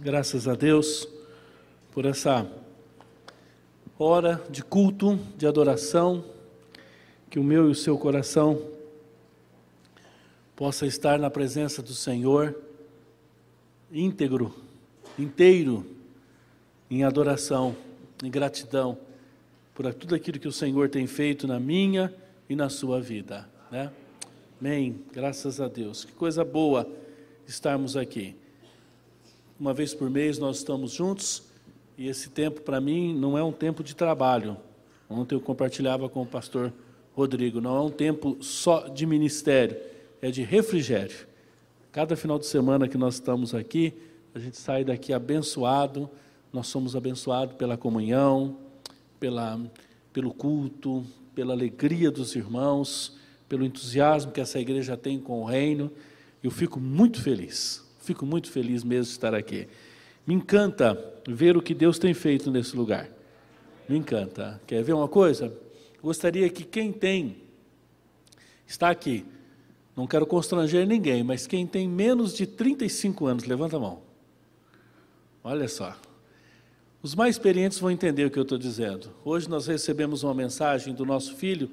Graças a Deus por essa hora de culto, de adoração, que o meu e o seu coração possa estar na presença do Senhor íntegro, inteiro, em adoração, em gratidão por tudo aquilo que o Senhor tem feito na minha e na sua vida, né? Amém. Graças a Deus. Que coisa boa estarmos aqui. Uma vez por mês nós estamos juntos e esse tempo para mim não é um tempo de trabalho. Ontem eu compartilhava com o pastor Rodrigo, não é um tempo só de ministério, é de refrigério. Cada final de semana que nós estamos aqui, a gente sai daqui abençoado, nós somos abençoados pela comunhão, pela, pelo culto, pela alegria dos irmãos, pelo entusiasmo que essa igreja tem com o reino. Eu fico muito feliz. Fico muito feliz mesmo de estar aqui. Me encanta ver o que Deus tem feito nesse lugar. Me encanta. Quer ver uma coisa? Gostaria que quem tem, está aqui, não quero constranger ninguém, mas quem tem menos de 35 anos, levanta a mão. Olha só. Os mais experientes vão entender o que eu estou dizendo. Hoje nós recebemos uma mensagem do nosso filho,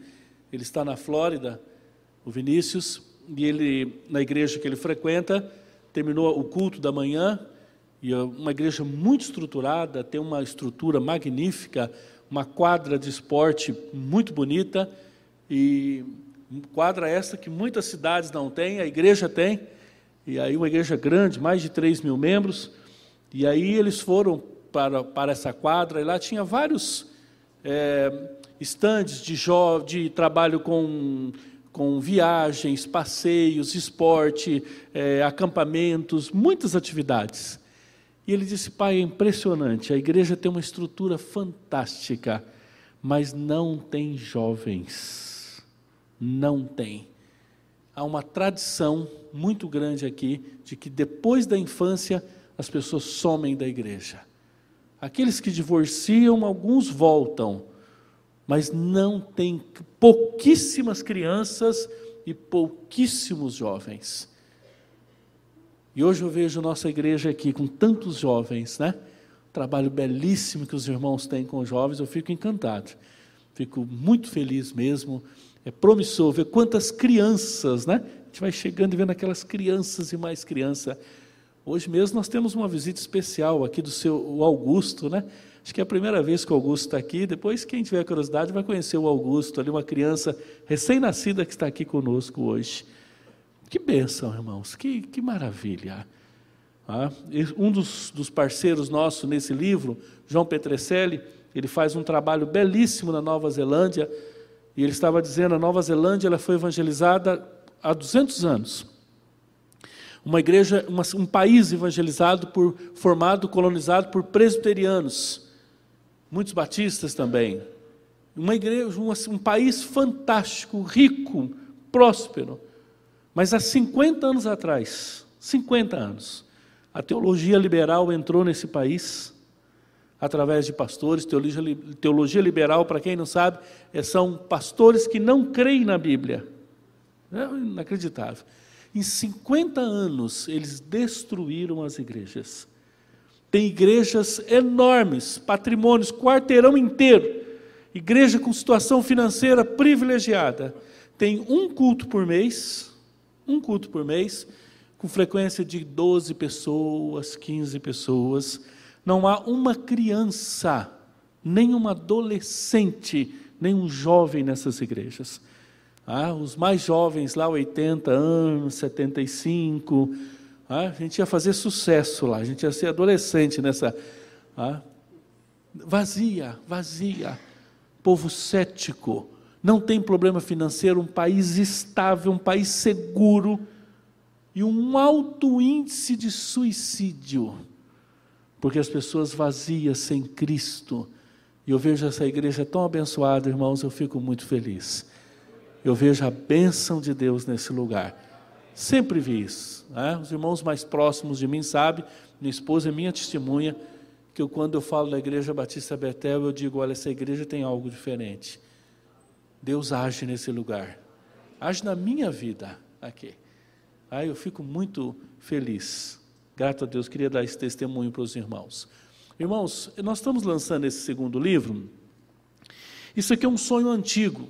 ele está na Flórida, o Vinícius, e ele, na igreja que ele frequenta, terminou o culto da manhã, e é uma igreja muito estruturada, tem uma estrutura magnífica, uma quadra de esporte muito bonita, e quadra essa que muitas cidades não têm, a igreja tem, e aí uma igreja grande, mais de 3 mil membros, e aí eles foram para, para essa quadra, e lá tinha vários é, estandes de, de trabalho com com viagens, passeios, esporte, é, acampamentos, muitas atividades. E ele disse: Pai, é impressionante, a igreja tem uma estrutura fantástica, mas não tem jovens. Não tem. Há uma tradição muito grande aqui de que depois da infância as pessoas somem da igreja. Aqueles que divorciam, alguns voltam mas não tem pouquíssimas crianças e pouquíssimos jovens. E hoje eu vejo nossa igreja aqui com tantos jovens, né? Trabalho belíssimo que os irmãos têm com os jovens, eu fico encantado. Fico muito feliz mesmo. É promissor ver quantas crianças, né? A gente vai chegando e vendo aquelas crianças e mais criança. Hoje mesmo nós temos uma visita especial aqui do seu Augusto, né? Acho que é a primeira vez que o Augusto está aqui. Depois, quem tiver curiosidade, vai conhecer o Augusto, ali, uma criança recém-nascida que está aqui conosco hoje. Que bênção, irmãos, que, que maravilha. Ah, um dos, dos parceiros nossos nesse livro, João Petrecelli, ele faz um trabalho belíssimo na Nova Zelândia, e ele estava dizendo, a Nova Zelândia ela foi evangelizada há 200 anos. Uma igreja, uma, um país evangelizado por, formado, colonizado por presbiterianos muitos batistas também. Uma igreja, um, um país fantástico, rico, próspero. Mas há 50 anos atrás, 50 anos, a teologia liberal entrou nesse país através de pastores. Teologia, teologia liberal, para quem não sabe, é, são pastores que não creem na Bíblia. É inacreditável. Em 50 anos, eles destruíram as igrejas. Tem igrejas enormes, patrimônios, quarteirão inteiro. Igreja com situação financeira privilegiada. Tem um culto por mês, um culto por mês, com frequência de 12 pessoas, 15 pessoas. Não há uma criança, nem adolescente, nem um jovem nessas igrejas. Ah, os mais jovens lá, 80 anos, 75, ah, a gente ia fazer sucesso lá, a gente ia ser adolescente nessa. Ah, vazia, vazia. Povo cético, não tem problema financeiro, um país estável, um país seguro e um alto índice de suicídio, porque as pessoas vazias sem Cristo. E eu vejo essa igreja tão abençoada, irmãos, eu fico muito feliz. Eu vejo a bênção de Deus nesse lugar. Sempre vi isso. Né? Os irmãos mais próximos de mim sabem, minha esposa é minha testemunha, que eu, quando eu falo da Igreja Batista Betel, eu digo: olha, essa igreja tem algo diferente. Deus age nesse lugar, age na minha vida aqui. Aí eu fico muito feliz Grato a Deus, queria dar esse testemunho para os irmãos. Irmãos, nós estamos lançando esse segundo livro. Isso aqui é um sonho antigo.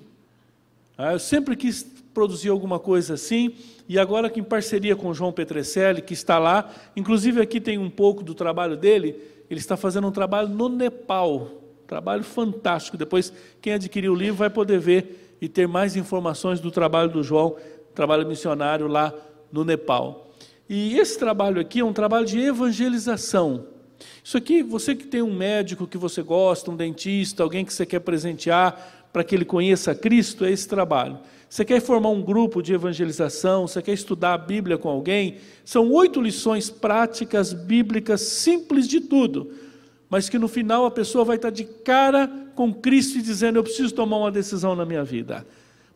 Ah, eu sempre quis produzir alguma coisa assim, e agora que em parceria com o João Petrecelli, que está lá, inclusive aqui tem um pouco do trabalho dele, ele está fazendo um trabalho no Nepal, trabalho fantástico. Depois, quem adquirir o livro vai poder ver e ter mais informações do trabalho do João, trabalho missionário lá no Nepal. E esse trabalho aqui é um trabalho de evangelização. Isso aqui, você que tem um médico que você gosta, um dentista, alguém que você quer presentear para que ele conheça Cristo, é esse trabalho. Você quer formar um grupo de evangelização, você quer estudar a Bíblia com alguém, são oito lições práticas, bíblicas, simples de tudo, mas que no final a pessoa vai estar de cara com Cristo e dizendo: Eu preciso tomar uma decisão na minha vida.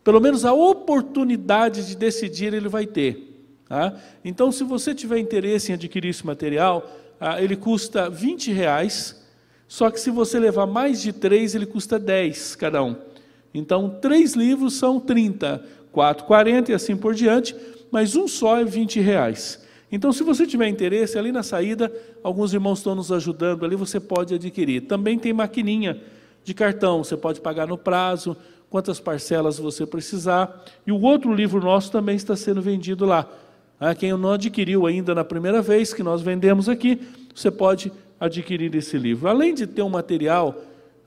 Pelo menos a oportunidade de decidir ele vai ter. Tá? Então, se você tiver interesse em adquirir esse material, ah, ele custa 20 reais, só que se você levar mais de três, ele custa 10 cada um. Então, três livros são 30, quatro, 40 e assim por diante, mas um só é 20 reais. Então, se você tiver interesse, ali na saída, alguns irmãos estão nos ajudando, ali você pode adquirir. Também tem maquininha de cartão, você pode pagar no prazo, quantas parcelas você precisar. E o outro livro nosso também está sendo vendido lá. Ah, quem não adquiriu ainda na primeira vez que nós vendemos aqui, você pode adquirir esse livro. Além de ter um material,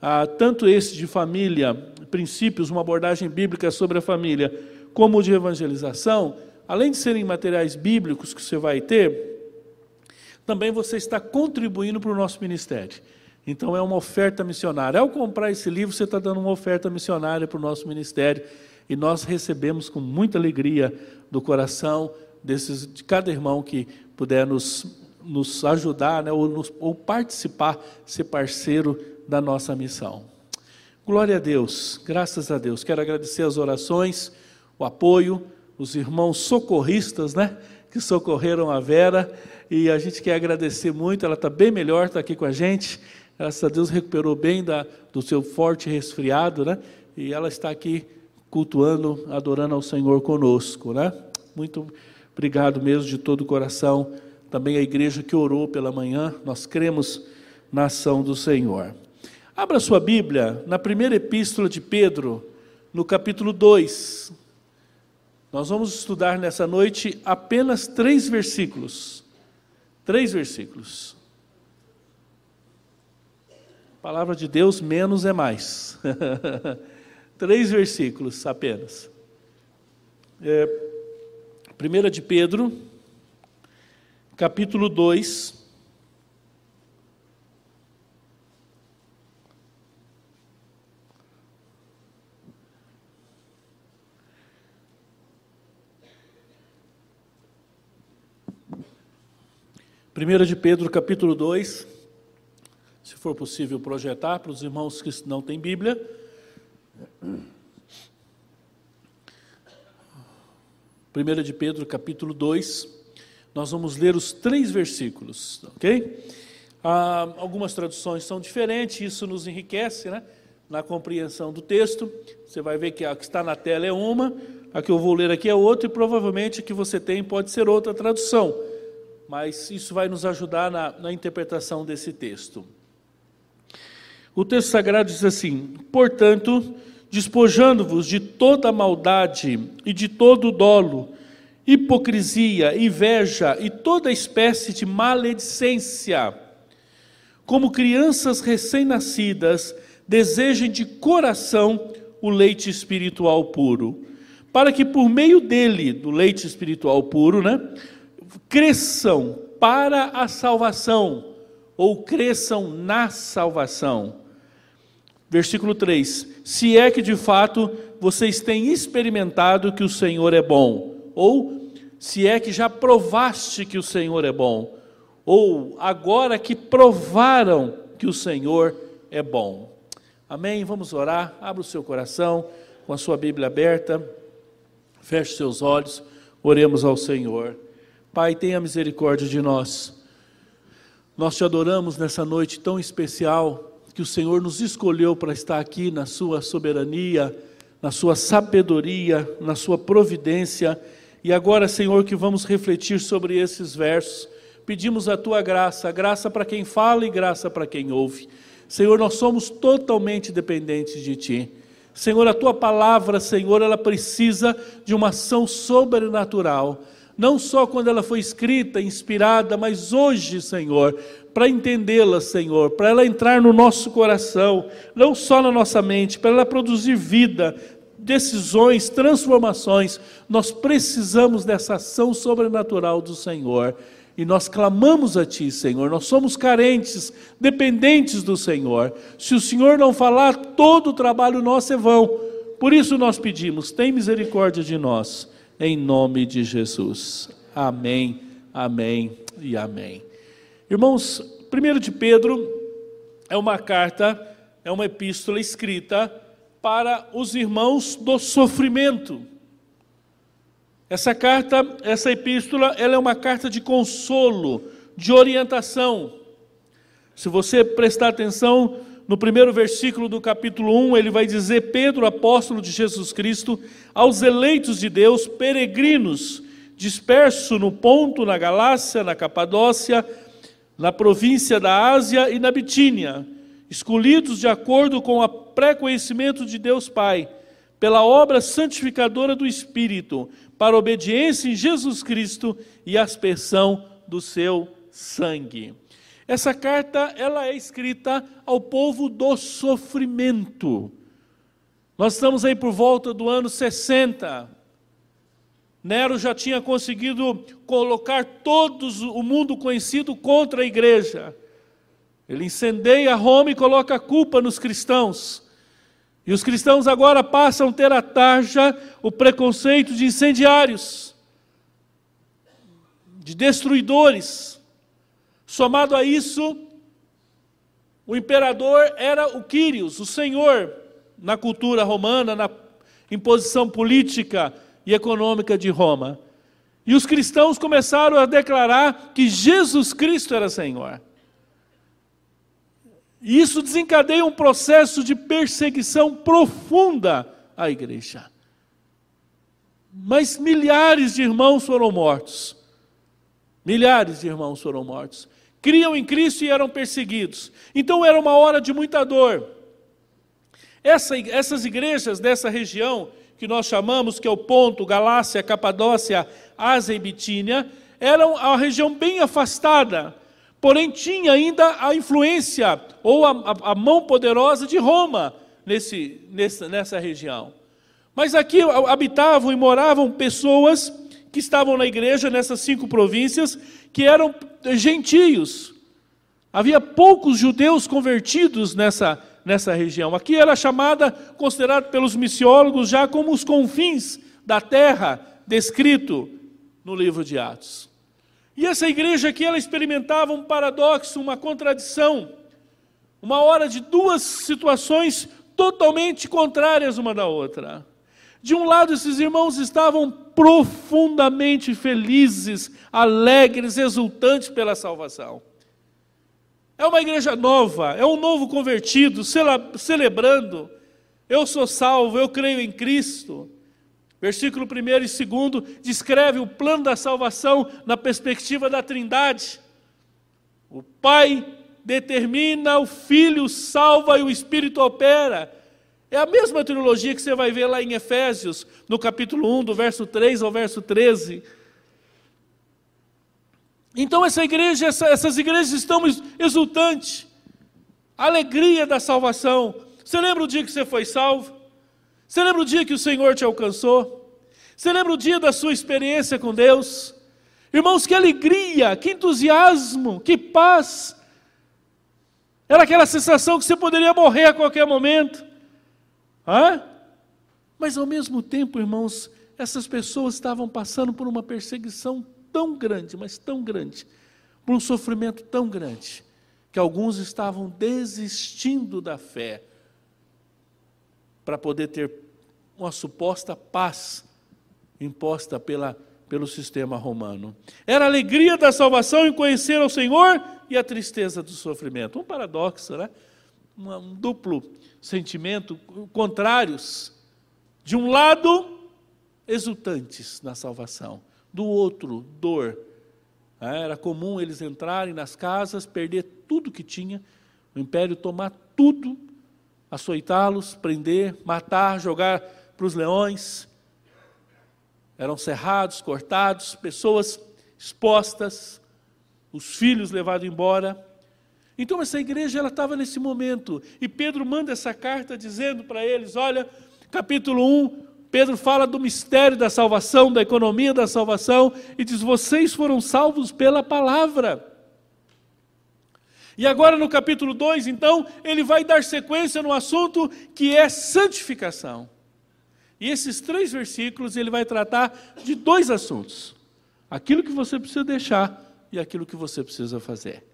ah, tanto esse de família, princípios, uma abordagem bíblica sobre a família, como o de evangelização, além de serem materiais bíblicos que você vai ter, também você está contribuindo para o nosso ministério. Então é uma oferta missionária. Ao comprar esse livro, você está dando uma oferta missionária para o nosso ministério. E nós recebemos com muita alegria do coração desses, de cada irmão que puder nos, nos ajudar né, ou, nos, ou participar, ser parceiro da nossa missão. Glória a Deus, graças a Deus. Quero agradecer as orações, o apoio, os irmãos socorristas, né, que socorreram a Vera, e a gente quer agradecer muito. Ela está bem melhor, está aqui com a gente. Graças a Deus recuperou bem da, do seu forte resfriado, né? E ela está aqui cultuando, adorando ao Senhor conosco, né? Muito Obrigado mesmo de todo o coração. Também a igreja que orou pela manhã, nós cremos na ação do Senhor. Abra sua Bíblia na primeira epístola de Pedro, no capítulo 2. Nós vamos estudar nessa noite apenas três versículos. Três versículos. palavra de Deus, menos é mais. três versículos apenas. É, 1 de Pedro, capítulo 2. Primeira de Pedro, capítulo 2, se for possível projetar para os irmãos que não têm Bíblia. 1 de Pedro, capítulo 2, nós vamos ler os três versículos, ok? Ah, algumas traduções são diferentes, isso nos enriquece, né? Na compreensão do texto. Você vai ver que a que está na tela é uma, a que eu vou ler aqui é outra, e provavelmente a que você tem pode ser outra tradução, mas isso vai nos ajudar na, na interpretação desse texto. O texto sagrado diz assim: portanto despojando-vos de toda maldade e de todo dolo, hipocrisia, inveja e toda espécie de maledicência. Como crianças recém-nascidas, desejem de coração o leite espiritual puro, para que por meio dele, do leite espiritual puro, né, cresçam para a salvação, ou cresçam na salvação Versículo 3: Se é que de fato vocês têm experimentado que o Senhor é bom, ou se é que já provaste que o Senhor é bom, ou agora que provaram que o Senhor é bom. Amém? Vamos orar. Abra o seu coração com a sua Bíblia aberta. Feche seus olhos. Oremos ao Senhor. Pai, tenha misericórdia de nós. Nós te adoramos nessa noite tão especial que o Senhor nos escolheu para estar aqui na Sua soberania, na Sua sabedoria, na Sua providência. E agora, Senhor, que vamos refletir sobre esses versos, pedimos a tua graça, graça para quem fala e graça para quem ouve. Senhor, nós somos totalmente dependentes de ti. Senhor, a tua palavra, Senhor, ela precisa de uma ação sobrenatural. Não só quando ela foi escrita, inspirada, mas hoje, Senhor, para entendê-la, Senhor, para ela entrar no nosso coração, não só na nossa mente, para ela produzir vida, decisões, transformações, nós precisamos dessa ação sobrenatural do Senhor. E nós clamamos a Ti, Senhor. Nós somos carentes, dependentes do Senhor. Se o Senhor não falar, todo o trabalho nosso é vão. Por isso nós pedimos, tem misericórdia de nós, em nome de Jesus. Amém, amém e amém. Irmãos, 1 de Pedro é uma carta, é uma epístola escrita para os irmãos do sofrimento. Essa carta, essa epístola, ela é uma carta de consolo, de orientação. Se você prestar atenção no primeiro versículo do capítulo 1, ele vai dizer: Pedro, apóstolo de Jesus Cristo, aos eleitos de Deus, peregrinos, dispersos no Ponto, na Galácia, na Capadócia, na província da Ásia e na Bitínia escolhidos de acordo com o pré-conhecimento de Deus Pai, pela obra santificadora do Espírito, para obediência em Jesus Cristo e aspersão do seu sangue. Essa carta ela é escrita ao povo do sofrimento. Nós estamos aí por volta do ano 60. Nero já tinha conseguido colocar todos o mundo conhecido contra a igreja. Ele incendeia Roma e coloca a culpa nos cristãos. E os cristãos agora passam a ter a tarja, o preconceito de incendiários, de destruidores. Somado a isso, o imperador era o Quírios, o senhor, na cultura romana, na imposição política e econômica de Roma. E os cristãos começaram a declarar que Jesus Cristo era Senhor. E isso desencadeia um processo de perseguição profunda à igreja. Mas milhares de irmãos foram mortos. Milhares de irmãos foram mortos. Criam em Cristo e eram perseguidos. Então era uma hora de muita dor. Essa, essas igrejas dessa região, que nós chamamos, que é o Ponto, Galácia, Capadócia, Ásia e Bitínia, eram a região bem afastada porém tinha ainda a influência ou a, a, a mão poderosa de Roma nesse, nessa, nessa região. Mas aqui habitavam e moravam pessoas que estavam na igreja nessas cinco províncias, que eram gentios. Havia poucos judeus convertidos nessa, nessa região. Aqui era chamada, considerada pelos missiólogos já como os confins da terra, descrito no livro de Atos. E essa igreja aqui, ela experimentava um paradoxo, uma contradição, uma hora de duas situações totalmente contrárias uma da outra. De um lado, esses irmãos estavam profundamente felizes, alegres, exultantes pela salvação. É uma igreja nova, é um novo convertido, celebrando. Eu sou salvo, eu creio em Cristo. Versículo 1 e 2 descreve o plano da salvação na perspectiva da Trindade. O Pai determina, o Filho salva e o Espírito opera. É a mesma trilogia que você vai ver lá em Efésios, no capítulo 1, do verso 3 ao verso 13. Então essa igreja, essa, essas igrejas estão exultantes. Alegria da salvação. Você lembra o dia que você foi salvo? Você lembra o dia que o Senhor te alcançou? Você lembra o dia da sua experiência com Deus? Irmãos, que alegria, que entusiasmo, que paz. Era aquela sensação que você poderia morrer a qualquer momento. Hã? Mas ao mesmo tempo, irmãos, essas pessoas estavam passando por uma perseguição tão grande, mas tão grande, por um sofrimento tão grande, que alguns estavam desistindo da fé para poder ter uma suposta paz imposta pela, pelo sistema romano. Era a alegria da salvação em conhecer ao Senhor e a tristeza do sofrimento. Um paradoxo, né? Um, um duplo sentimento, contrários. De um lado, exultantes na salvação, do outro, dor, É, era comum eles entrarem nas casas, perder tudo que tinha, o império tomar tudo, açoitá-los, prender, matar, jogar para os leões. Eram cerrados, cortados, pessoas expostas, os filhos levados embora. Então essa igreja ela estava nesse momento e Pedro manda essa carta dizendo para eles, olha, capítulo 1, Pedro fala do mistério da salvação, da economia da salvação e diz: "Vocês foram salvos pela palavra". E agora no capítulo 2, então, ele vai dar sequência no assunto que é santificação. E esses três versículos ele vai tratar de dois assuntos: aquilo que você precisa deixar e aquilo que você precisa fazer.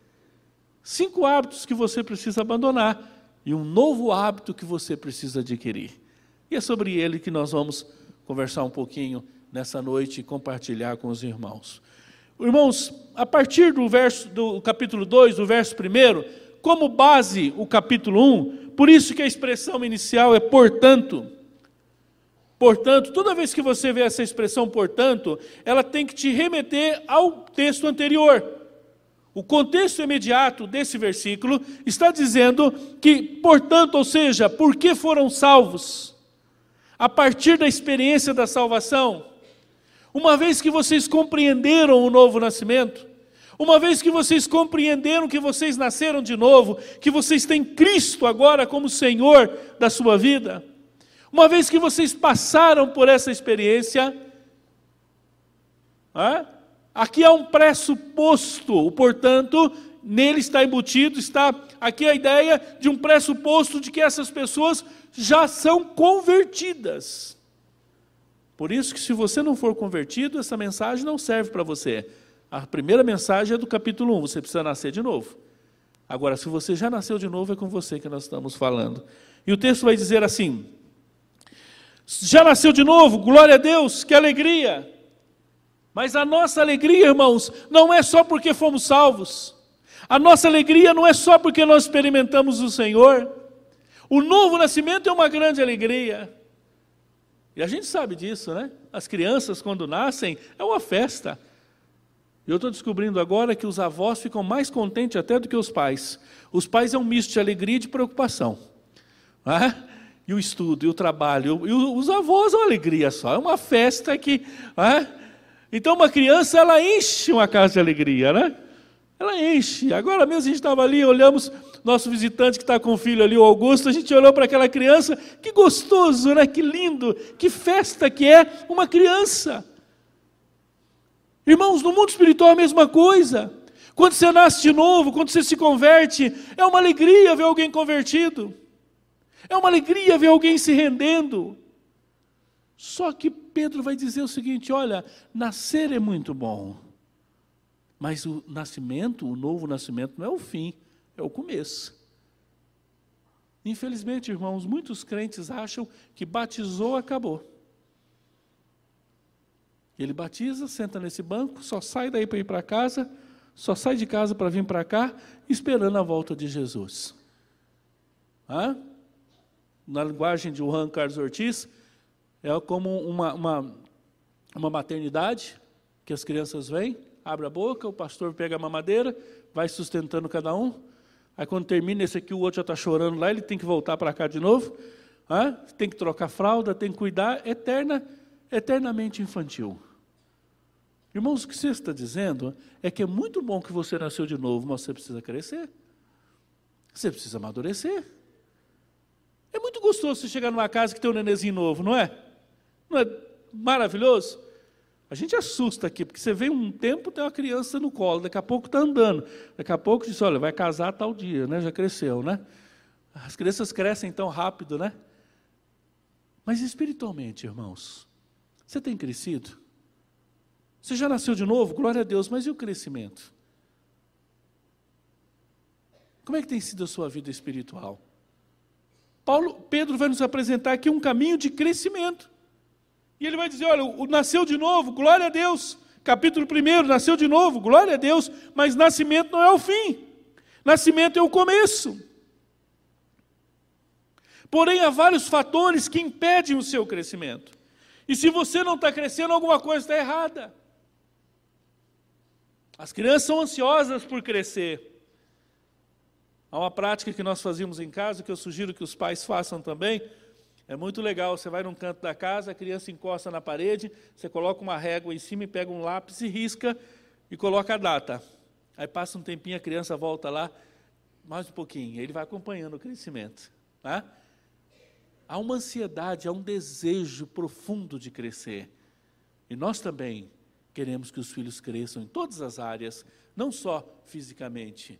Cinco hábitos que você precisa abandonar e um novo hábito que você precisa adquirir. E é sobre ele que nós vamos conversar um pouquinho nessa noite e compartilhar com os irmãos. Irmãos, a partir do verso do capítulo 2, do verso 1, como base o capítulo 1, por isso que a expressão inicial é portanto. Portanto, toda vez que você vê essa expressão portanto, ela tem que te remeter ao texto anterior. O contexto imediato desse versículo está dizendo que, portanto, ou seja, por que foram salvos? A partir da experiência da salvação, uma vez que vocês compreenderam o novo nascimento, uma vez que vocês compreenderam que vocês nasceram de novo, que vocês têm Cristo agora como Senhor da sua vida, uma vez que vocês passaram por essa experiência, aqui há um pressuposto, portanto, nele está embutido, está aqui a ideia de um pressuposto de que essas pessoas já são convertidas. Por isso que se você não for convertido, essa mensagem não serve para você. A primeira mensagem é do capítulo 1, você precisa nascer de novo. Agora, se você já nasceu de novo, é com você que nós estamos falando. E o texto vai dizer assim: Já nasceu de novo, glória a Deus, que alegria. Mas a nossa alegria, irmãos, não é só porque fomos salvos. A nossa alegria não é só porque nós experimentamos o Senhor. O novo nascimento é uma grande alegria. E a gente sabe disso, né? As crianças, quando nascem, é uma festa. Eu estou descobrindo agora que os avós ficam mais contentes até do que os pais. Os pais é um misto de alegria e de preocupação. É? E o estudo, e o trabalho. E os avós é uma alegria só, é uma festa que. Então, uma criança, ela enche uma casa de alegria, né? Ela enche. Agora mesmo a gente estava ali, olhamos nosso visitante que está com o filho ali, o Augusto, a gente olhou para aquela criança, que gostoso, né? Que lindo, que festa que é uma criança. Irmãos, no mundo espiritual é a mesma coisa. Quando você nasce de novo, quando você se converte, é uma alegria ver alguém convertido. É uma alegria ver alguém se rendendo. Só que Pedro vai dizer o seguinte: olha, nascer é muito bom, mas o nascimento, o novo nascimento, não é o fim é o começo. Infelizmente, irmãos, muitos crentes acham que batizou, acabou. Ele batiza, senta nesse banco, só sai daí para ir para casa, só sai de casa para vir para cá, esperando a volta de Jesus. Hã? Na linguagem de Juan Carlos Ortiz, é como uma, uma, uma maternidade, que as crianças vêm, abre a boca, o pastor pega a mamadeira, vai sustentando cada um, Aí quando termina esse aqui, o outro já está chorando lá, ele tem que voltar para cá de novo. Ah, tem que trocar fralda, tem que cuidar, eterna, eternamente infantil. Irmãos, o que você está dizendo é que é muito bom que você nasceu de novo, mas você precisa crescer. Você precisa amadurecer. É muito gostoso você chegar numa casa que tem um nenenzinho novo, não é? Não é maravilhoso? A gente assusta aqui, porque você vem um tempo, tem uma criança no colo, daqui a pouco está andando. Daqui a pouco diz, olha, vai casar tal dia, né? Já cresceu, né? As crianças crescem tão rápido, né? Mas espiritualmente, irmãos, você tem crescido? Você já nasceu de novo? Glória a Deus, mas e o crescimento? Como é que tem sido a sua vida espiritual? Paulo, Pedro vai nos apresentar aqui um caminho de crescimento. E ele vai dizer: olha, o nasceu de novo, glória a Deus. Capítulo 1, nasceu de novo, glória a Deus. Mas nascimento não é o fim, nascimento é o começo. Porém, há vários fatores que impedem o seu crescimento. E se você não está crescendo, alguma coisa está errada. As crianças são ansiosas por crescer. Há uma prática que nós fazíamos em casa, que eu sugiro que os pais façam também. É muito legal, você vai num canto da casa, a criança encosta na parede, você coloca uma régua em cima e pega um lápis e risca e coloca a data. Aí passa um tempinho, a criança volta lá, mais um pouquinho, ele vai acompanhando o crescimento. Tá? Há uma ansiedade, há um desejo profundo de crescer. E nós também queremos que os filhos cresçam em todas as áreas, não só fisicamente,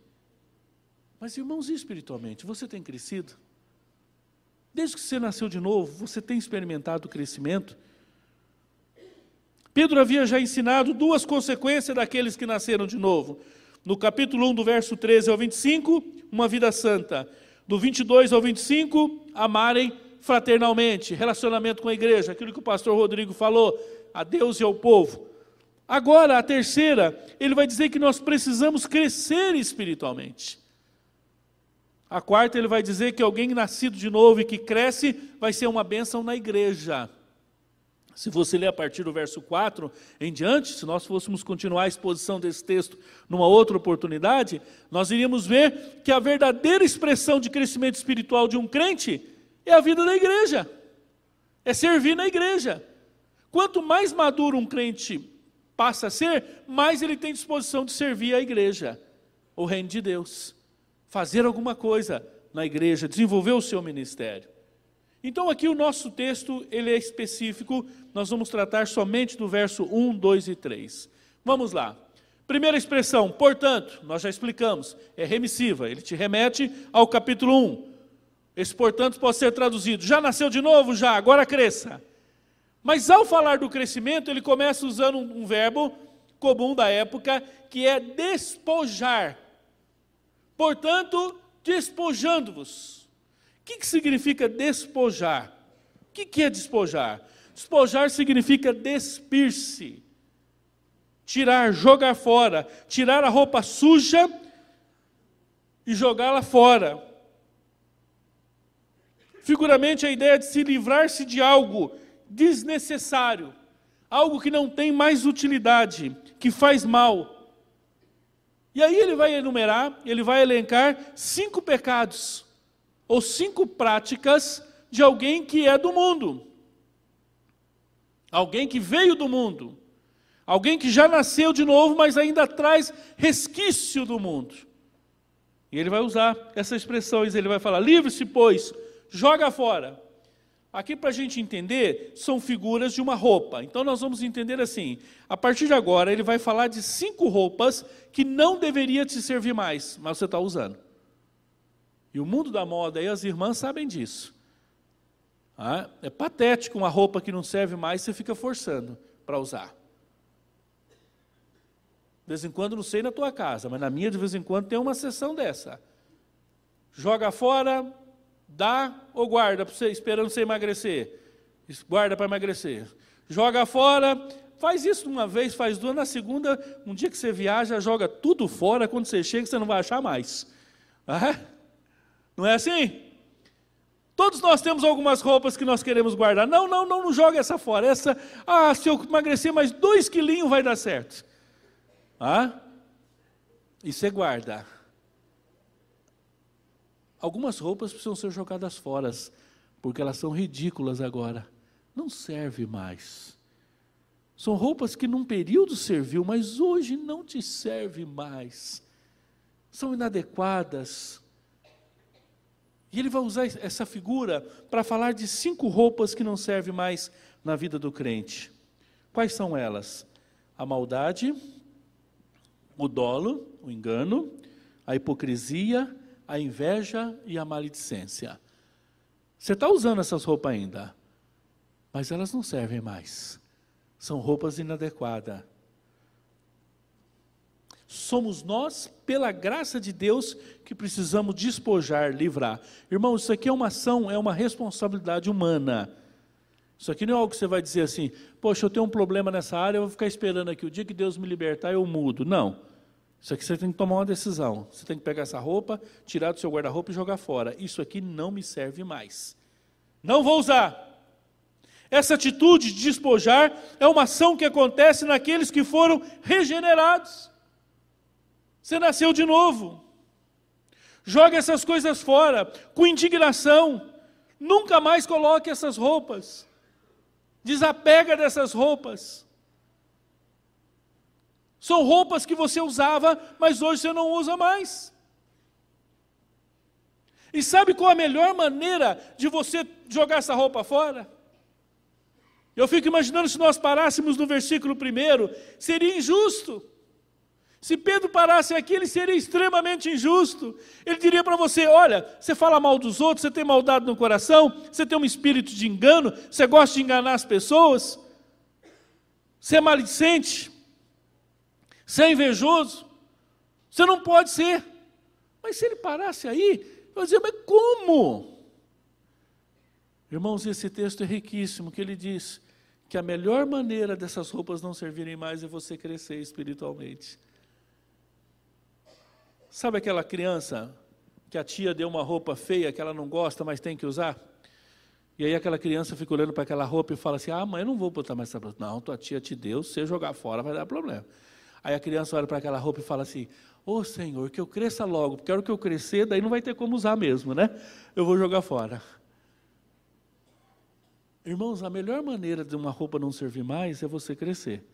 mas irmãos espiritualmente. Você tem crescido? Desde que você nasceu de novo, você tem experimentado o crescimento? Pedro havia já ensinado duas consequências daqueles que nasceram de novo. No capítulo 1, do verso 13 ao 25, uma vida santa. Do 22 ao 25, amarem fraternalmente, relacionamento com a igreja, aquilo que o pastor Rodrigo falou, a Deus e ao povo. Agora, a terceira, ele vai dizer que nós precisamos crescer espiritualmente. A quarta, ele vai dizer que alguém nascido de novo e que cresce vai ser uma bênção na igreja. Se você ler a partir do verso 4 em diante, se nós fôssemos continuar a exposição desse texto numa outra oportunidade, nós iríamos ver que a verdadeira expressão de crescimento espiritual de um crente é a vida da igreja, é servir na igreja. Quanto mais maduro um crente passa a ser, mais ele tem disposição de servir a igreja, o reino de Deus, fazer alguma coisa na igreja, desenvolver o seu ministério. Então aqui o nosso texto, ele é específico, nós vamos tratar somente do verso 1, 2 e 3. Vamos lá. Primeira expressão, portanto, nós já explicamos, é remissiva, ele te remete ao capítulo 1. Esse portanto pode ser traduzido, já nasceu de novo? Já, agora cresça. Mas ao falar do crescimento, ele começa usando um, um verbo comum da época, que é despojar. Portanto, despojando-vos que, que significa despojar? O que, que é despojar? Despojar significa despir-se, tirar, jogar fora, tirar a roupa suja e jogá-la fora. Figuramente, a ideia de se livrar-se de algo desnecessário, algo que não tem mais utilidade, que faz mal. E aí ele vai enumerar, ele vai elencar cinco pecados ou cinco práticas de alguém que é do mundo. Alguém que veio do mundo. Alguém que já nasceu de novo, mas ainda traz resquício do mundo. E ele vai usar essa expressão, ele vai falar: livre-se, pois, joga fora. Aqui, para a gente entender, são figuras de uma roupa. Então, nós vamos entender assim: a partir de agora, ele vai falar de cinco roupas que não deveria te servir mais, mas você está usando. E o mundo da moda e as irmãs sabem disso. Ah, é patético uma roupa que não serve mais, você fica forçando para usar. De vez em quando, não sei na tua casa, mas na minha, de vez em quando, tem uma sessão dessa. Joga fora, dá ou guarda, você, esperando você emagrecer. Guarda para emagrecer. Joga fora, faz isso uma vez, faz duas, na segunda, um dia que você viaja, joga tudo fora, quando você chega, você não vai achar mais. Ah? Não é assim? Todos nós temos algumas roupas que nós queremos guardar. Não, não, não, não joga essa fora. Essa, ah, se eu emagrecer mais dois quilinhos vai dar certo. Ah? E você guarda. Algumas roupas precisam ser jogadas fora, porque elas são ridículas agora. Não serve mais. São roupas que num período serviu, mas hoje não te serve mais. São inadequadas, e ele vai usar essa figura para falar de cinco roupas que não servem mais na vida do crente. Quais são elas? A maldade, o dolo, o engano, a hipocrisia, a inveja e a maledicência. Você está usando essas roupas ainda, mas elas não servem mais. São roupas inadequadas. Somos nós, pela graça de Deus, que precisamos despojar, livrar. Irmão, isso aqui é uma ação, é uma responsabilidade humana. Isso aqui não é algo que você vai dizer assim, poxa, eu tenho um problema nessa área, eu vou ficar esperando aqui, o dia que Deus me libertar, eu mudo. Não. Isso aqui você tem que tomar uma decisão. Você tem que pegar essa roupa, tirar do seu guarda-roupa e jogar fora. Isso aqui não me serve mais. Não vou usar. Essa atitude de despojar é uma ação que acontece naqueles que foram regenerados. Você nasceu de novo. Joga essas coisas fora, com indignação. Nunca mais coloque essas roupas. Desapega dessas roupas. São roupas que você usava, mas hoje você não usa mais. E sabe qual a melhor maneira de você jogar essa roupa fora? Eu fico imaginando se nós parássemos no versículo primeiro, seria injusto. Se Pedro parasse aqui, ele seria extremamente injusto. Ele diria para você: olha, você fala mal dos outros, você tem maldade no coração, você tem um espírito de engano, você gosta de enganar as pessoas, você é maledicente, você é invejoso, você não pode ser. Mas se ele parasse aí, eu dizia: mas como? Irmãos, esse texto é riquíssimo, que ele diz que a melhor maneira dessas roupas não servirem mais é você crescer espiritualmente. Sabe aquela criança que a tia deu uma roupa feia que ela não gosta, mas tem que usar? E aí aquela criança fica olhando para aquela roupa e fala assim: Ah, mãe, eu não vou botar mais essa roupa. Não, tua tia te deu, se você jogar fora vai dar problema. Aí a criança olha para aquela roupa e fala assim: Ô oh, Senhor, que eu cresça logo, porque a hora que eu crescer, daí não vai ter como usar mesmo, né? Eu vou jogar fora. Irmãos, a melhor maneira de uma roupa não servir mais é você crescer.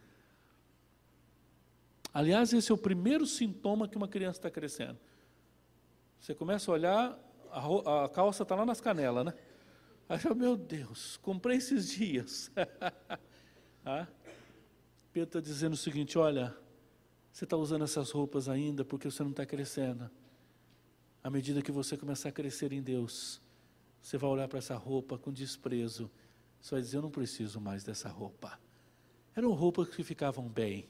Aliás, esse é o primeiro sintoma que uma criança está crescendo. Você começa a olhar, a, a calça está lá nas canelas, né? Aí eu, meu Deus, comprei esses dias. ah? Pedro está dizendo o seguinte: olha, você está usando essas roupas ainda porque você não está crescendo. À medida que você começar a crescer em Deus, você vai olhar para essa roupa com desprezo. Você vai dizer: Eu não preciso mais dessa roupa. Eram roupas que ficavam bem.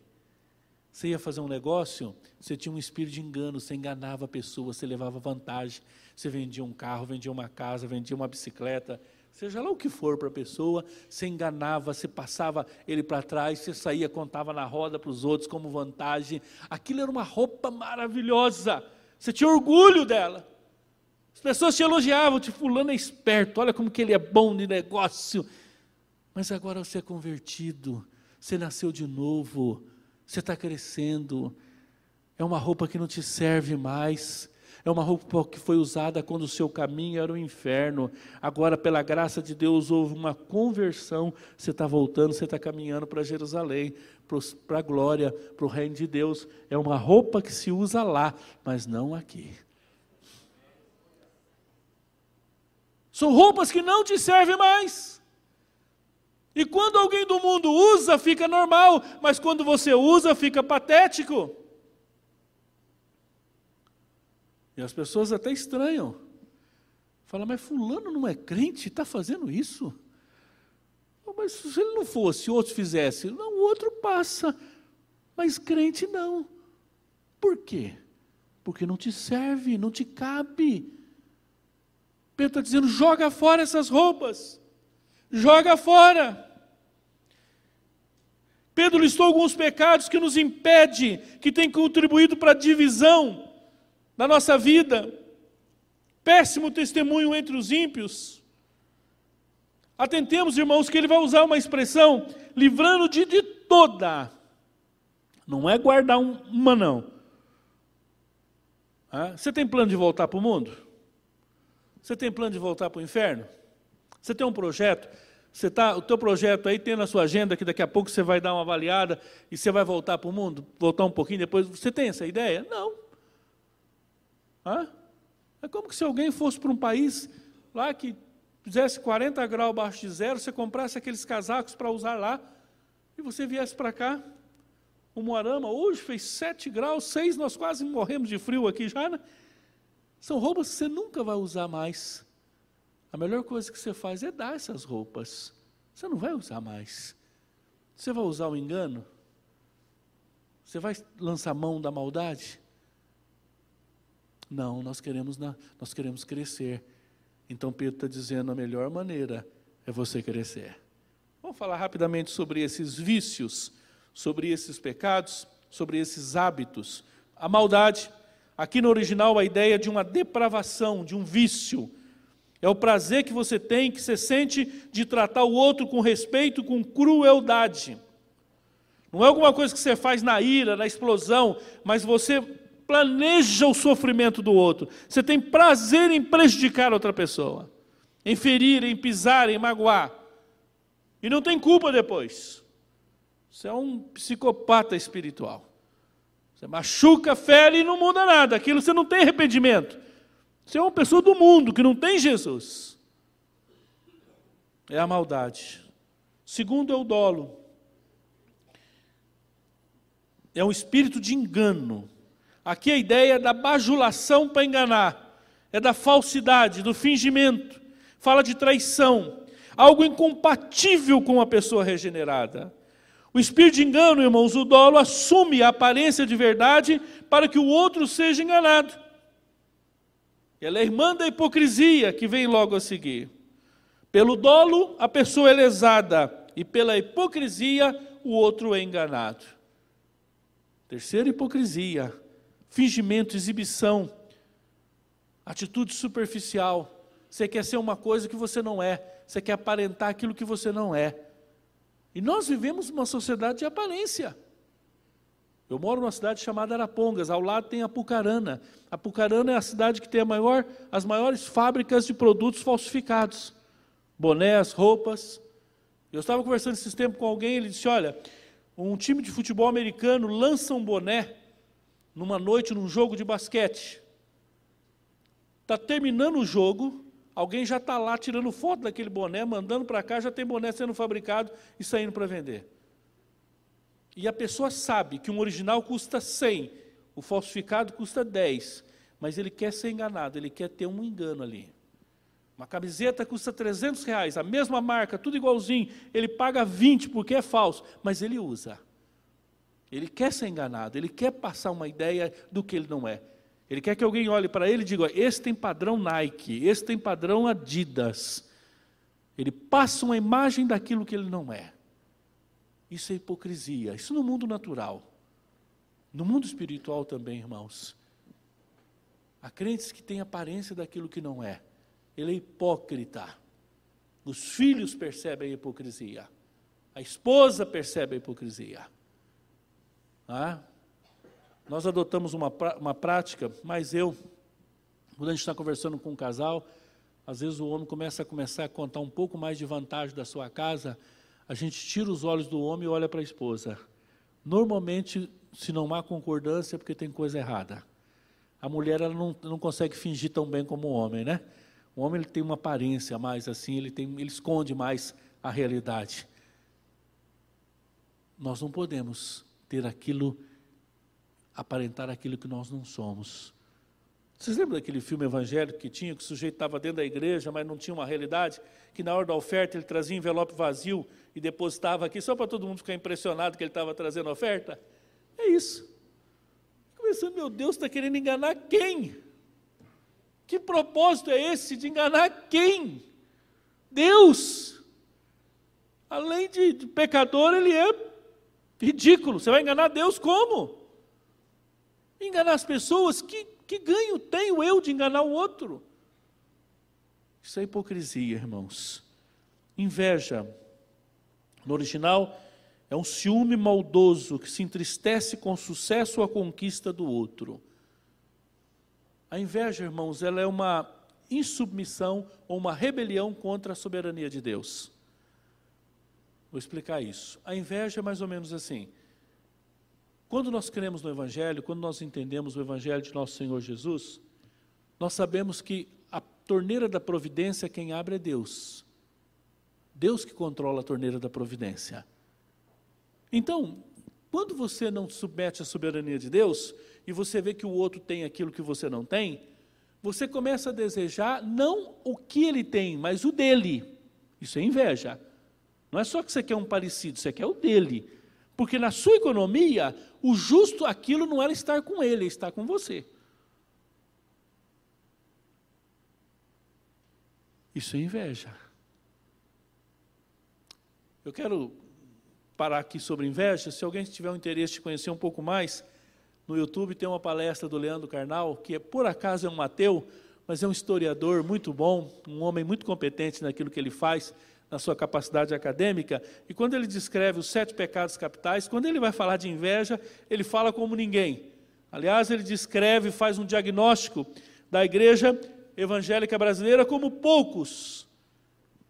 Você ia fazer um negócio, você tinha um espírito de engano, você enganava a pessoa, você levava vantagem. Você vendia um carro, vendia uma casa, vendia uma bicicleta, seja lá o que for para a pessoa, você enganava, você passava ele para trás, você saía, contava na roda para os outros como vantagem. Aquilo era uma roupa maravilhosa, você tinha orgulho dela. As pessoas te elogiavam, te fulano é esperto, olha como que ele é bom de negócio. Mas agora você é convertido, você nasceu de novo, você está crescendo. É uma roupa que não te serve mais. É uma roupa que foi usada quando o seu caminho era o inferno. Agora, pela graça de Deus, houve uma conversão. Você está voltando, você está caminhando para Jerusalém, para a glória, para o reino de Deus. É uma roupa que se usa lá, mas não aqui. São roupas que não te servem mais. E quando alguém do mundo usa, fica normal, mas quando você usa, fica patético. E as pessoas até estranham. Fala, mas fulano não é crente, está fazendo isso? Mas se ele não fosse, outros fizessem, não, o outro passa, mas crente não. Por quê? Porque não te serve, não te cabe. Pedro está dizendo: joga fora essas roupas, joga fora. Pedro listou alguns pecados que nos impede, que tem contribuído para a divisão da nossa vida. Péssimo testemunho entre os ímpios. Atentemos, irmãos, que ele vai usar uma expressão livrando de, de toda. Não é guardar um, uma, não. Ah, você tem plano de voltar para o mundo? Você tem plano de voltar para o inferno? Você tem um projeto? Você tá, o teu projeto aí tem na sua agenda que daqui a pouco você vai dar uma avaliada e você vai voltar para o mundo, voltar um pouquinho depois. Você tem essa ideia? Não. Hã? É como se alguém fosse para um país lá que fizesse 40 graus abaixo de zero, você comprasse aqueles casacos para usar lá e você viesse para cá. O Moarama hoje fez 7 graus, 6, nós quase morremos de frio aqui já, né? São roupas que você nunca vai usar mais. A melhor coisa que você faz é dar essas roupas. Você não vai usar mais. Você vai usar o engano? Você vai lançar mão da maldade? Não, nós queremos, nós queremos crescer. Então Pedro está dizendo a melhor maneira é você crescer. Vamos falar rapidamente sobre esses vícios, sobre esses pecados, sobre esses hábitos. A maldade, aqui no original a ideia de uma depravação, de um vício, é o prazer que você tem, que você sente de tratar o outro com respeito, com crueldade. Não é alguma coisa que você faz na ira, na explosão, mas você planeja o sofrimento do outro. Você tem prazer em prejudicar outra pessoa, em ferir, em pisar, em magoar. E não tem culpa depois. Você é um psicopata espiritual. Você machuca, fere e não muda nada. Aquilo você não tem arrependimento. Você é uma pessoa do mundo que não tem Jesus. É a maldade. Segundo é o dolo. É um espírito de engano. Aqui a ideia é da bajulação para enganar, é da falsidade, do fingimento. Fala de traição, algo incompatível com a pessoa regenerada. O espírito de engano, irmãos, o dolo assume a aparência de verdade para que o outro seja enganado. Ela é irmã da hipocrisia que vem logo a seguir. Pelo dolo, a pessoa é lesada, e pela hipocrisia, o outro é enganado. Terceira hipocrisia, fingimento, exibição, atitude superficial. Você quer ser uma coisa que você não é, você quer aparentar aquilo que você não é. E nós vivemos uma sociedade de aparência. Eu moro numa cidade chamada Arapongas, ao lado tem Apucarana. Apucarana é a cidade que tem maior, as maiores fábricas de produtos falsificados. Bonés, roupas. Eu estava conversando esses tempos com alguém, ele disse, olha, um time de futebol americano lança um boné numa noite, num jogo de basquete. Está terminando o jogo, alguém já está lá tirando foto daquele boné, mandando para cá, já tem boné sendo fabricado e saindo para vender. E a pessoa sabe que um original custa 100, o falsificado custa 10, mas ele quer ser enganado, ele quer ter um engano ali. Uma camiseta custa 300 reais, a mesma marca, tudo igualzinho, ele paga 20 porque é falso, mas ele usa. Ele quer ser enganado, ele quer passar uma ideia do que ele não é. Ele quer que alguém olhe para ele e diga: esse tem padrão Nike, esse tem padrão Adidas. Ele passa uma imagem daquilo que ele não é. Isso é hipocrisia. Isso no mundo natural. No mundo espiritual também, irmãos. Há crentes que têm aparência daquilo que não é. Ele é hipócrita. Os filhos percebem a hipocrisia. A esposa percebe a hipocrisia. Ah, nós adotamos uma, uma prática, mas eu, quando a gente está conversando com um casal, às vezes o homem começa a começar a contar um pouco mais de vantagem da sua casa, a gente tira os olhos do homem e olha para a esposa. Normalmente, se não há concordância, é porque tem coisa errada. A mulher ela não, não consegue fingir tão bem como o homem, né? O homem ele tem uma aparência mais assim, ele, tem, ele esconde mais a realidade. Nós não podemos ter aquilo, aparentar aquilo que nós não somos. Vocês lembram daquele filme evangélico que tinha, que o sujeito estava dentro da igreja, mas não tinha uma realidade? Que na hora da oferta ele trazia envelope vazio e depositava aqui, só para todo mundo ficar impressionado que ele estava trazendo oferta? É isso. Começando, meu Deus, está querendo enganar quem? Que propósito é esse de enganar quem? Deus. Além de, de pecador, ele é ridículo. Você vai enganar Deus como? Enganar as pessoas, que, que ganho tenho eu de enganar o outro? Isso é hipocrisia, irmãos. Inveja. No original, é um ciúme maldoso que se entristece com o sucesso ou a conquista do outro. A inveja, irmãos, ela é uma insubmissão ou uma rebelião contra a soberania de Deus. Vou explicar isso. A inveja é mais ou menos assim. Quando nós cremos no Evangelho, quando nós entendemos o Evangelho de nosso Senhor Jesus, nós sabemos que a torneira da providência quem abre é Deus. Deus que controla a torneira da providência. Então, quando você não submete à soberania de Deus, e você vê que o outro tem aquilo que você não tem, você começa a desejar não o que ele tem, mas o dele. Isso é inveja. Não é só que você quer um parecido, você quer o dele. Porque na sua economia, o justo aquilo não era estar com ele, é estar com você. Isso é inveja. Eu quero parar aqui sobre inveja. Se alguém tiver um interesse de conhecer um pouco mais, no YouTube tem uma palestra do Leandro Carnal, que é, por acaso é um ateu, mas é um historiador muito bom, um homem muito competente naquilo que ele faz, na sua capacidade acadêmica. E quando ele descreve os sete pecados capitais, quando ele vai falar de inveja, ele fala como ninguém. Aliás, ele descreve, faz um diagnóstico da igreja evangélica brasileira como poucos,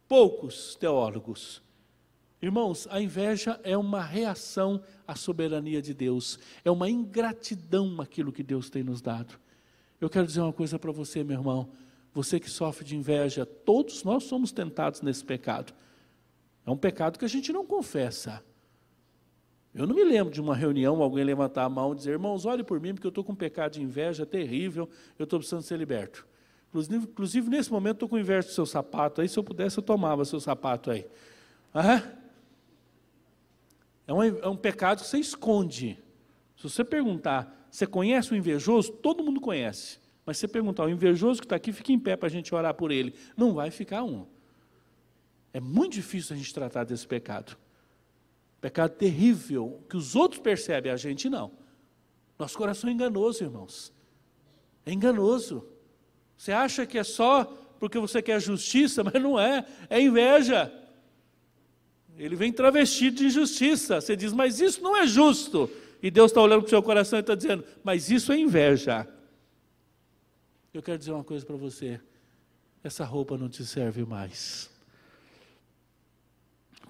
poucos teólogos. Irmãos, a inveja é uma reação à soberania de Deus, é uma ingratidão aquilo que Deus tem nos dado. Eu quero dizer uma coisa para você, meu irmão, você que sofre de inveja, todos nós somos tentados nesse pecado. É um pecado que a gente não confessa. Eu não me lembro de uma reunião, alguém levantar a mão e dizer, irmãos, olhe por mim, porque eu estou com um pecado de inveja terrível, eu estou precisando ser liberto. Inclusive, inclusive nesse momento, estou com inveja do seu sapato aí, se eu pudesse, eu tomava seu sapato aí. É, um, é um pecado que você esconde. Se você perguntar, você conhece o invejoso? Todo mundo conhece. Mas se você perguntar, o invejoso que está aqui, fica em pé para a gente orar por ele. Não vai ficar um. É muito difícil a gente tratar desse pecado. Pecado terrível, que os outros percebem, a gente não. Nosso coração é enganoso, irmãos. É enganoso. Você acha que é só porque você quer justiça, mas não é. É inveja. Ele vem travestido de injustiça. Você diz, mas isso não é justo. E Deus está olhando para o seu coração e está dizendo, mas isso é inveja. Eu quero dizer uma coisa para você: essa roupa não te serve mais.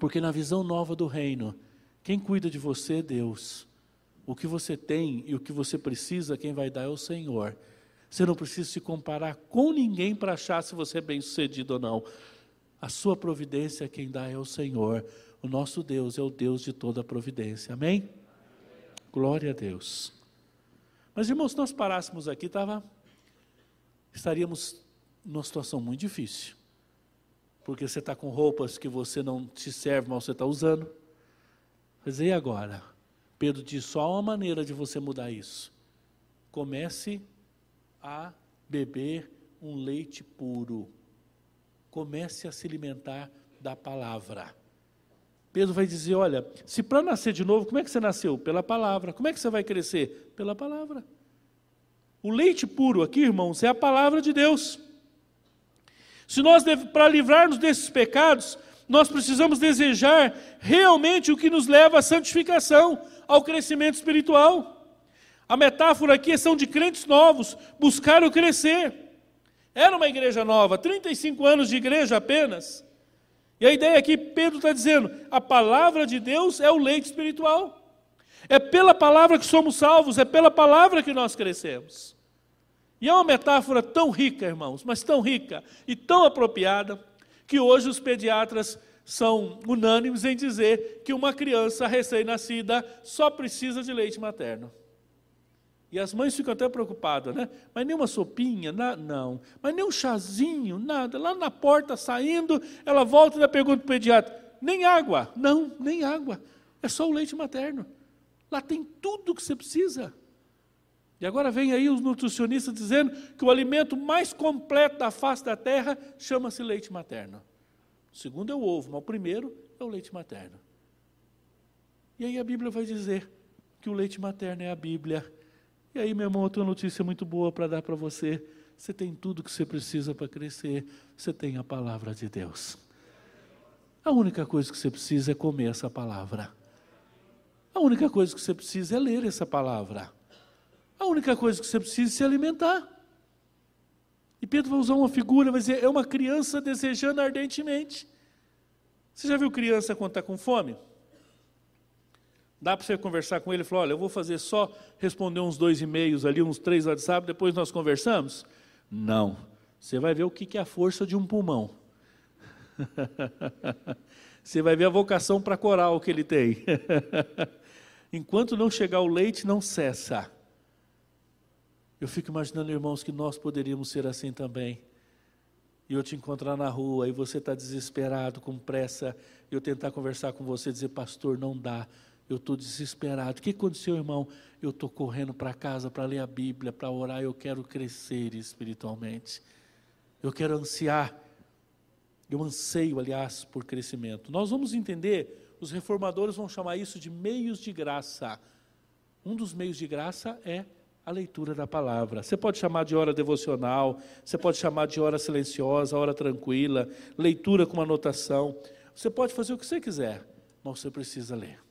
Porque na visão nova do reino, quem cuida de você é Deus. O que você tem e o que você precisa, quem vai dar é o Senhor. Você não precisa se comparar com ninguém para achar se você é bem sucedido ou não. A sua providência, quem dá é o Senhor. O nosso Deus é o Deus de toda a providência. Amém? Glória a Deus. Mas, irmãos, se nós parássemos aqui, tava, estaríamos numa situação muito difícil. Porque você está com roupas que você não te serve, mas você está usando. Mas e agora? Pedro diz: só há uma maneira de você mudar isso. Comece a beber um leite puro. Comece a se alimentar da palavra. Pedro vai dizer: olha, se para nascer de novo, como é que você nasceu? Pela palavra. Como é que você vai crescer? Pela palavra. O leite puro aqui, irmãos, é a palavra de Deus. Se nós, para livrarmos desses pecados, nós precisamos desejar realmente o que nos leva à santificação, ao crescimento espiritual. A metáfora aqui são de crentes novos, buscaram crescer. Era uma igreja nova, 35 anos de igreja apenas. E a ideia aqui, Pedro está dizendo: a palavra de Deus é o leite espiritual. É pela palavra que somos salvos, é pela palavra que nós crescemos. E é uma metáfora tão rica, irmãos, mas tão rica e tão apropriada, que hoje os pediatras são unânimes em dizer que uma criança recém-nascida só precisa de leite materno. E as mães ficam até preocupadas, né? Mas nem uma sopinha, na, não. Mas nem um chazinho, nada. Lá na porta, saindo, ela volta e pergunta para o pediatra: nem água? Não, nem água. É só o leite materno. Lá tem tudo o que você precisa. E agora vem aí os nutricionistas dizendo que o alimento mais completo da face da terra chama-se leite materno. O segundo é o ovo, mas o primeiro é o leite materno. E aí a Bíblia vai dizer que o leite materno é a Bíblia. E aí, meu irmão, uma notícia muito boa para dar para você. Você tem tudo que você precisa para crescer. Você tem a palavra de Deus. A única coisa que você precisa é comer essa palavra. A única coisa que você precisa é ler essa palavra. A única coisa que você precisa é se alimentar. E Pedro vai usar uma figura, vai dizer, é uma criança desejando ardentemente. Você já viu criança quando está com fome? Dá para você conversar com ele e falar, olha, eu vou fazer só responder uns dois e-mails ali, uns três WhatsApp, depois nós conversamos? Não. Você vai ver o que é a força de um pulmão. você vai ver a vocação para coral que ele tem. Enquanto não chegar o leite, não cessa. Eu fico imaginando, irmãos, que nós poderíamos ser assim também. E eu te encontrar na rua e você está desesperado, com pressa, eu tentar conversar com você, dizer, pastor, não dá, eu estou desesperado. O que aconteceu, irmão? Eu estou correndo para casa para ler a Bíblia, para orar, eu quero crescer espiritualmente. Eu quero ansiar, eu anseio, aliás, por crescimento. Nós vamos entender, os reformadores vão chamar isso de meios de graça. Um dos meios de graça é a leitura da palavra. Você pode chamar de hora devocional, você pode chamar de hora silenciosa, hora tranquila, leitura com anotação. Você pode fazer o que você quiser, mas você precisa ler.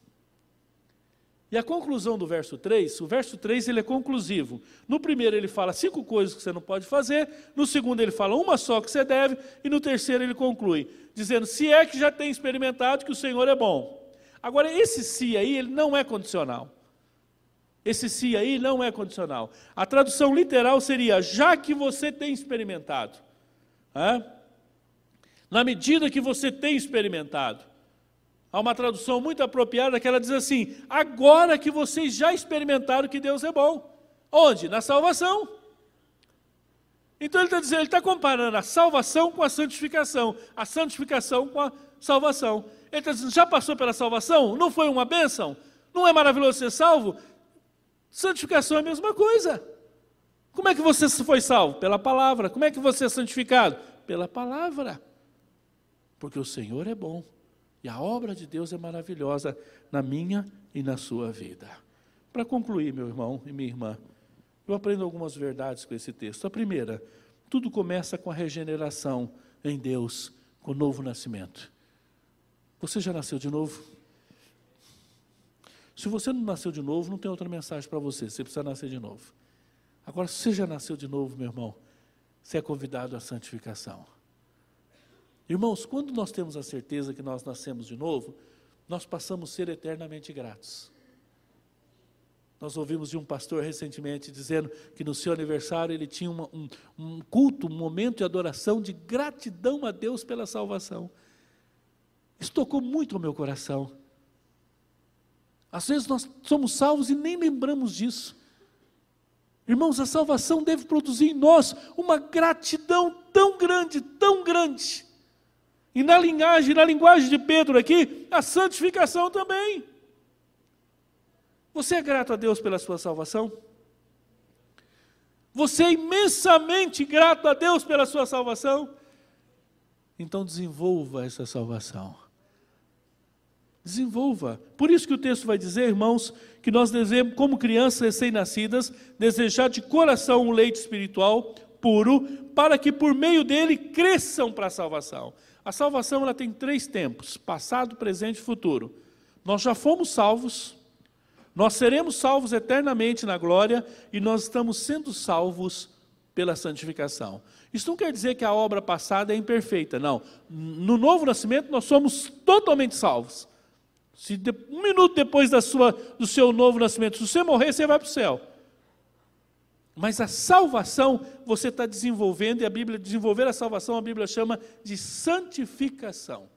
E a conclusão do verso 3, o verso 3 ele é conclusivo. No primeiro ele fala cinco coisas que você não pode fazer, no segundo ele fala uma só que você deve, e no terceiro ele conclui, dizendo, se é que já tem experimentado que o Senhor é bom. Agora, esse se aí, ele não é condicional. Esse se aí não é condicional. A tradução literal seria, já que você tem experimentado. Na medida que você tem experimentado. Há uma tradução muito apropriada que ela diz assim: agora que vocês já experimentaram que Deus é bom. Onde? Na salvação. Então ele está dizendo, ele está comparando a salvação com a santificação, a santificação com a salvação. Ele está dizendo, já passou pela salvação? Não foi uma bênção? Não é maravilhoso ser salvo? Santificação é a mesma coisa. Como é que você foi salvo? Pela palavra. Como é que você é santificado? Pela palavra. Porque o Senhor é bom. E a obra de Deus é maravilhosa na minha e na sua vida. Para concluir, meu irmão e minha irmã, eu aprendo algumas verdades com esse texto. A primeira, tudo começa com a regeneração em Deus, com o novo nascimento. Você já nasceu de novo? Se você não nasceu de novo, não tem outra mensagem para você, você precisa nascer de novo. Agora, se você já nasceu de novo, meu irmão, você é convidado à santificação. Irmãos, quando nós temos a certeza que nós nascemos de novo, nós passamos a ser eternamente gratos. Nós ouvimos de um pastor recentemente dizendo que no seu aniversário ele tinha uma, um, um culto, um momento de adoração, de gratidão a Deus pela salvação. Isso tocou muito o meu coração. Às vezes nós somos salvos e nem lembramos disso. Irmãos, a salvação deve produzir em nós uma gratidão tão grande, tão grande, e na linguagem, na linguagem de Pedro aqui, a santificação também. Você é grato a Deus pela sua salvação? Você é imensamente grato a Deus pela sua salvação? Então desenvolva essa salvação. Desenvolva. Por isso que o texto vai dizer, irmãos, que nós devemos, como crianças recém-nascidas, desejar de coração um leite espiritual puro, para que por meio dele cresçam para a salvação. A salvação ela tem três tempos: passado, presente e futuro. Nós já fomos salvos, nós seremos salvos eternamente na glória e nós estamos sendo salvos pela santificação. Isso não quer dizer que a obra passada é imperfeita, não. No novo nascimento nós somos totalmente salvos. Se de, um minuto depois da sua, do seu novo nascimento, se você morrer, você vai para o céu. Mas a salvação você está desenvolvendo, e a Bíblia, desenvolver a salvação, a Bíblia chama de santificação.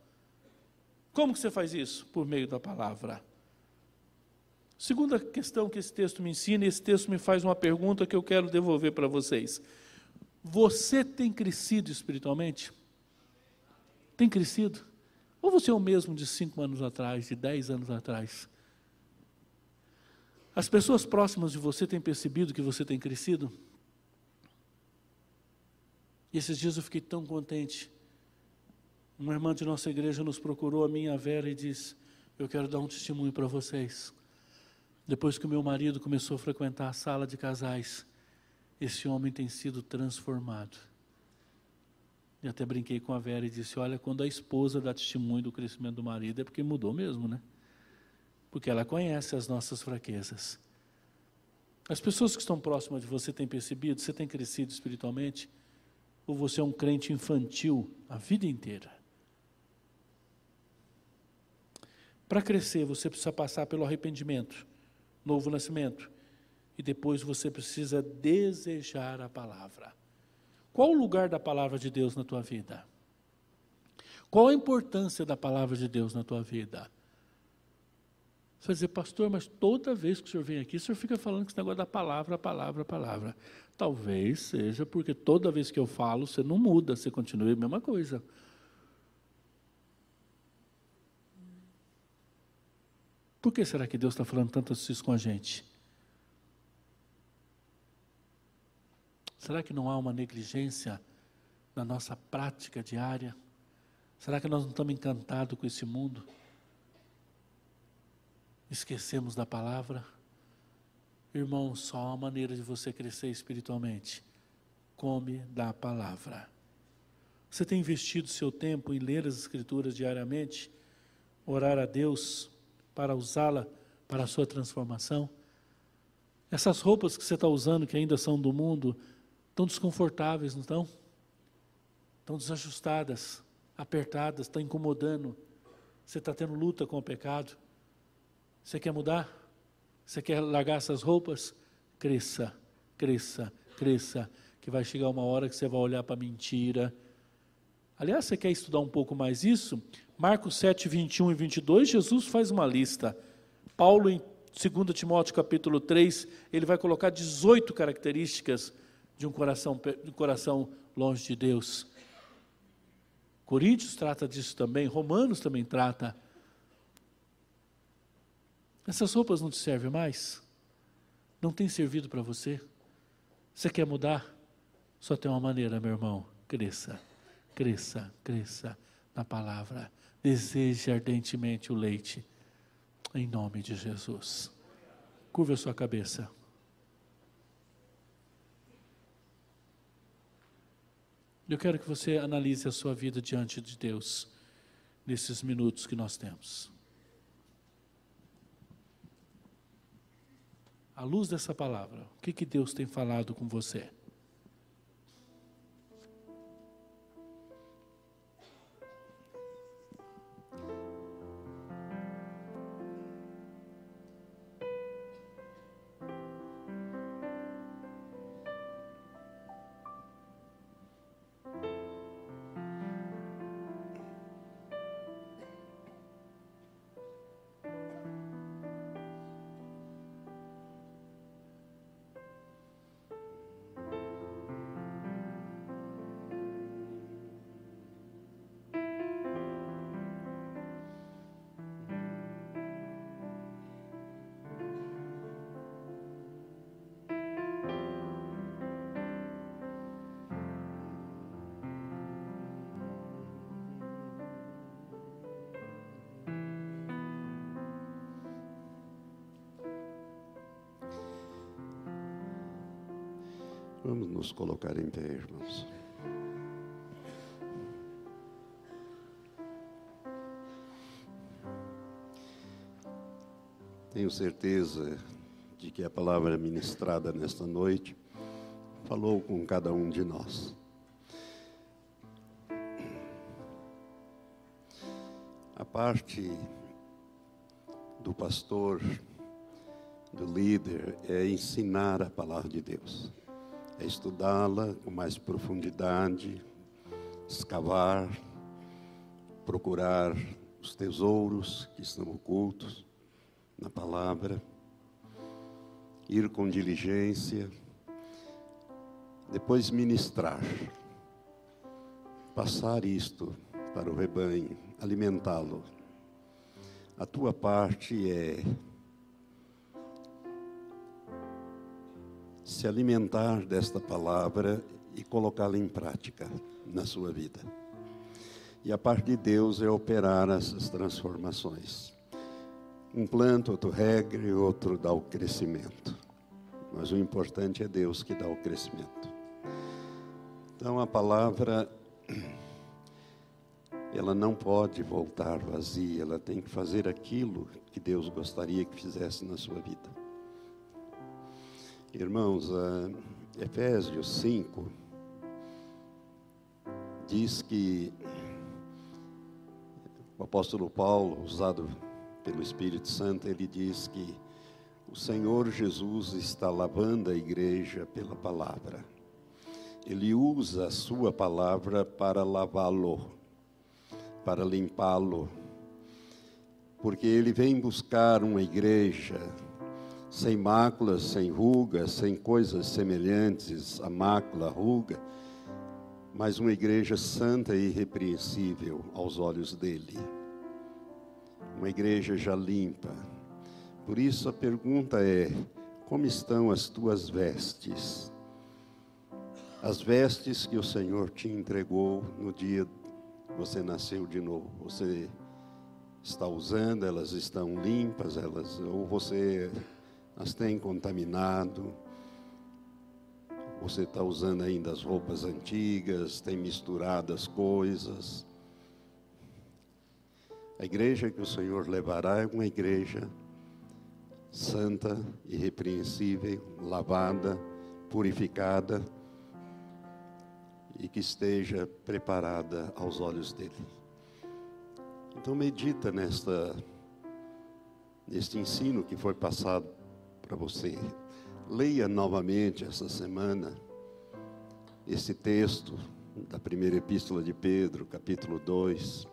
Como que você faz isso? Por meio da palavra. Segunda questão que esse texto me ensina, e esse texto me faz uma pergunta que eu quero devolver para vocês. Você tem crescido espiritualmente? Tem crescido? Ou você é o mesmo de cinco anos atrás, de dez anos atrás? As pessoas próximas de você têm percebido que você tem crescido? E esses dias eu fiquei tão contente. Uma irmã de nossa igreja nos procurou, a minha Vera, e disse: Eu quero dar um testemunho para vocês. Depois que o meu marido começou a frequentar a sala de casais, esse homem tem sido transformado. E até brinquei com a Vera e disse: Olha, quando a esposa dá testemunho do crescimento do marido, é porque mudou mesmo, né? Porque ela conhece as nossas fraquezas. As pessoas que estão próximas de você têm percebido, você tem crescido espiritualmente, ou você é um crente infantil a vida inteira? Para crescer, você precisa passar pelo arrependimento, novo nascimento, e depois você precisa desejar a palavra. Qual o lugar da palavra de Deus na tua vida? Qual a importância da palavra de Deus na tua vida? Você vai dizer, pastor, mas toda vez que o senhor vem aqui, o senhor fica falando que esse negócio da palavra, palavra, palavra. Talvez seja porque toda vez que eu falo, você não muda, você continua a mesma coisa. Por que será que Deus está falando tanto isso com a gente? Será que não há uma negligência na nossa prática diária? Será que nós não estamos encantados com esse mundo? Esquecemos da palavra. Irmão, só há uma maneira de você crescer espiritualmente. Come da palavra. Você tem investido seu tempo em ler as Escrituras diariamente, orar a Deus para usá-la para a sua transformação? Essas roupas que você está usando, que ainda são do mundo, estão desconfortáveis, não estão? Estão desajustadas, apertadas, estão incomodando. Você está tendo luta com o pecado. Você quer mudar? Você quer largar essas roupas? Cresça, cresça, cresça, que vai chegar uma hora que você vai olhar para a mentira. Aliás, você quer estudar um pouco mais isso? Marcos 7, 21 e 22, Jesus faz uma lista. Paulo, em 2 Timóteo capítulo 3, ele vai colocar 18 características de um coração, de um coração longe de Deus. Coríntios trata disso também, Romanos também trata. Essas roupas não te servem mais? Não tem servido para você? Você quer mudar? Só tem uma maneira, meu irmão: cresça, cresça, cresça na palavra. Deseje ardentemente o leite em nome de Jesus. Curva a sua cabeça. Eu quero que você analise a sua vida diante de Deus nesses minutos que nós temos. À luz dessa palavra, o que, que Deus tem falado com você? Vamos nos colocar em pé, irmãos. Tenho certeza de que a palavra ministrada nesta noite falou com cada um de nós. A parte do pastor, do líder, é ensinar a palavra de Deus é estudá-la com mais profundidade, escavar, procurar os tesouros que estão ocultos na palavra, ir com diligência, depois ministrar, passar isto para o rebanho, alimentá-lo. A tua parte é se alimentar desta palavra e colocá-la em prática na sua vida. E a parte de Deus é operar essas transformações. Um planta, outro e outro dá o crescimento. Mas o importante é Deus que dá o crescimento. Então a palavra ela não pode voltar vazia, ela tem que fazer aquilo que Deus gostaria que fizesse na sua vida. Irmãos, Efésios 5 diz que o apóstolo Paulo, usado pelo Espírito Santo, ele diz que o Senhor Jesus está lavando a igreja pela palavra. Ele usa a sua palavra para lavá-lo, para limpá-lo, porque ele vem buscar uma igreja sem máculas, sem rugas, sem coisas semelhantes a mácula, ruga, mas uma igreja santa e irrepreensível aos olhos dele. Uma igreja já limpa. Por isso a pergunta é: como estão as tuas vestes? As vestes que o Senhor te entregou no dia que você nasceu de novo. Você está usando, elas estão limpas, elas ou você as tem contaminado. Você está usando ainda as roupas antigas, tem misturado as coisas. A igreja que o Senhor levará é uma igreja santa, irrepreensível, lavada, purificada e que esteja preparada aos olhos dele. Então medita nesta neste ensino que foi passado para você. Leia novamente essa semana esse texto da primeira epístola de Pedro, capítulo 2.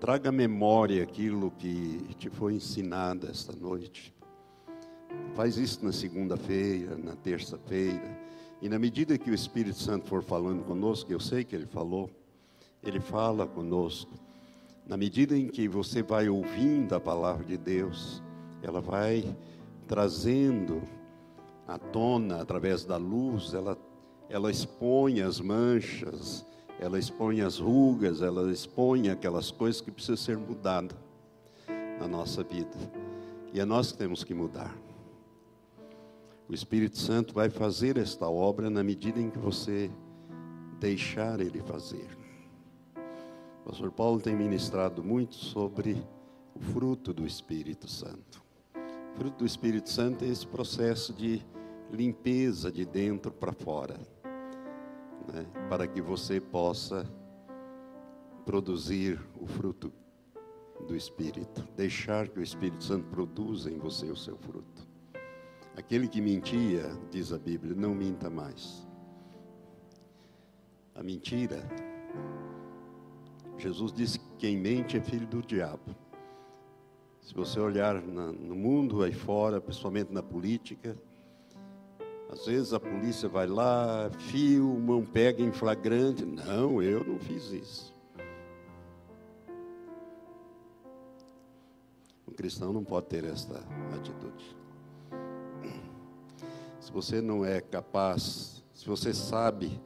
Traga à memória aquilo que te foi ensinado esta noite. Faz isso na segunda-feira, na terça-feira. E na medida que o Espírito Santo for falando conosco, eu sei que ele falou, ele fala conosco. Na medida em que você vai ouvindo a palavra de Deus, ela vai trazendo à tona através da luz, ela ela expõe as manchas, ela expõe as rugas, ela expõe aquelas coisas que precisam ser mudadas na nossa vida. E é nós que temos que mudar. O Espírito Santo vai fazer esta obra na medida em que você deixar Ele fazer. O pastor Paulo tem ministrado muito sobre o fruto do Espírito Santo. Fruto do Espírito Santo é esse processo de limpeza de dentro para fora né, para que você possa produzir o fruto do Espírito, deixar que o Espírito Santo produza em você o seu fruto. Aquele que mentia, diz a Bíblia, não minta mais. A mentira, Jesus disse que quem mente é filho do diabo. Se você olhar na, no mundo aí fora, principalmente na política, às vezes a polícia vai lá, filma, pega em flagrante. Não, eu não fiz isso. O cristão não pode ter esta atitude. Se você não é capaz, se você sabe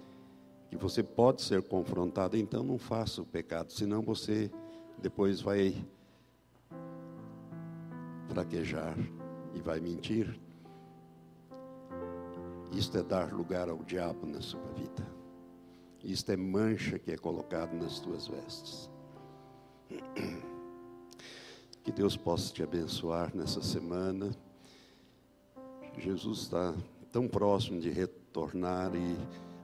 que você pode ser confrontado, então não faça o pecado, senão você depois vai fraquejar e vai mentir. Isto é dar lugar ao diabo na sua vida. Isto é mancha que é colocado nas tuas vestes. Que Deus possa te abençoar nessa semana. Jesus está tão próximo de retornar e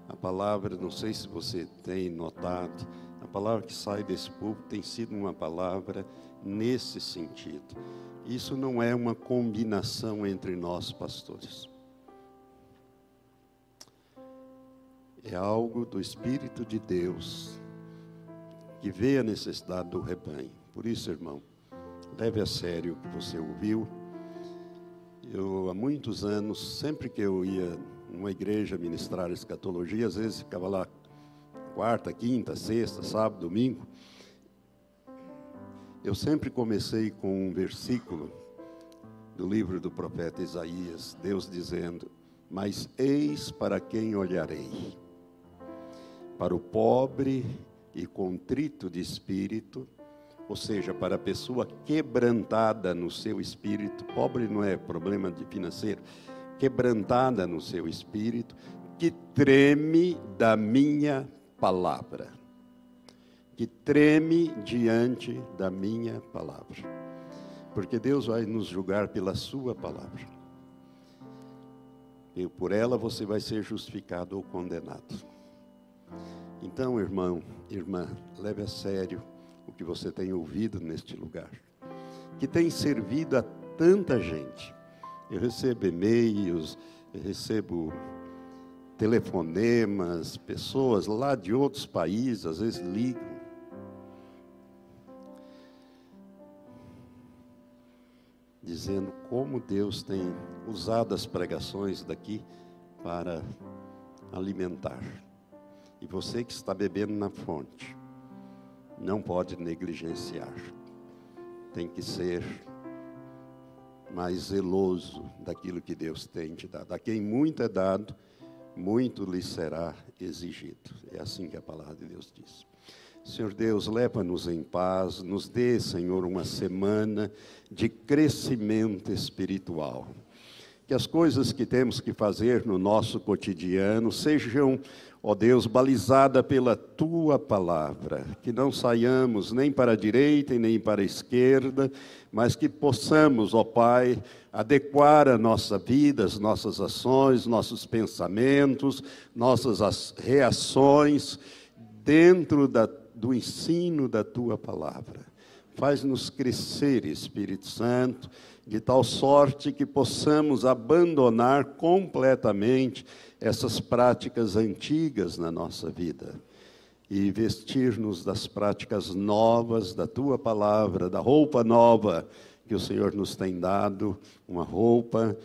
a palavra, não sei se você tem notado, a palavra que sai desse público tem sido uma palavra nesse sentido. Isso não é uma combinação entre nós, pastores. é algo do Espírito de Deus que vê a necessidade do rebanho. Por isso, irmão, leve a sério o que você ouviu. Eu, há muitos anos, sempre que eu ia numa igreja ministrar escatologia, às vezes ficava lá quarta, quinta, sexta, sábado, domingo. Eu sempre comecei com um versículo do livro do profeta Isaías, Deus dizendo: Mas eis para quem olharei para o pobre e contrito de espírito, ou seja, para a pessoa quebrantada no seu espírito, pobre não é problema de financeiro, quebrantada no seu espírito, que treme da minha palavra, que treme diante da minha palavra, porque Deus vai nos julgar pela sua palavra. E por ela você vai ser justificado ou condenado. Então, irmão, irmã, leve a sério o que você tem ouvido neste lugar, que tem servido a tanta gente. Eu recebo e-mails, eu recebo telefonemas, pessoas lá de outros países, às vezes ligam. Dizendo como Deus tem usado as pregações daqui para alimentar. E você que está bebendo na fonte, não pode negligenciar. Tem que ser mais zeloso daquilo que Deus tem te dado. A quem muito é dado, muito lhe será exigido. É assim que a palavra de Deus diz. Senhor Deus, leva-nos em paz, nos dê, Senhor, uma semana de crescimento espiritual. Que as coisas que temos que fazer no nosso cotidiano sejam, ó Deus, balizadas pela tua palavra, que não saiamos nem para a direita e nem para a esquerda, mas que possamos, ó Pai, adequar a nossa vida, as nossas ações, nossos pensamentos, nossas reações dentro da, do ensino da tua palavra. Faz-nos crescer, Espírito Santo, de tal sorte que possamos abandonar completamente essas práticas antigas na nossa vida e vestir-nos das práticas novas da tua palavra, da roupa nova que o Senhor nos tem dado, uma roupa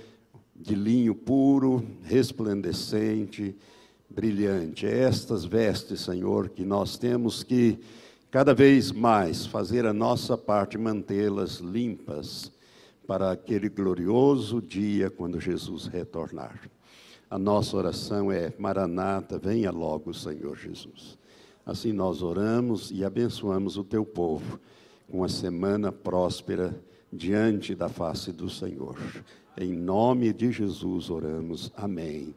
de linho puro, resplandecente, brilhante. É estas vestes, Senhor, que nós temos que cada vez mais fazer a nossa parte, mantê-las limpas para aquele glorioso dia quando Jesus retornar. A nossa oração é: Maranata, venha logo, Senhor Jesus. Assim nós oramos e abençoamos o teu povo com uma semana próspera diante da face do Senhor. Em nome de Jesus oramos. Amém.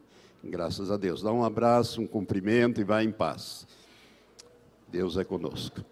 Graças a Deus. Dá um abraço, um cumprimento e vá em paz. Deus é conosco.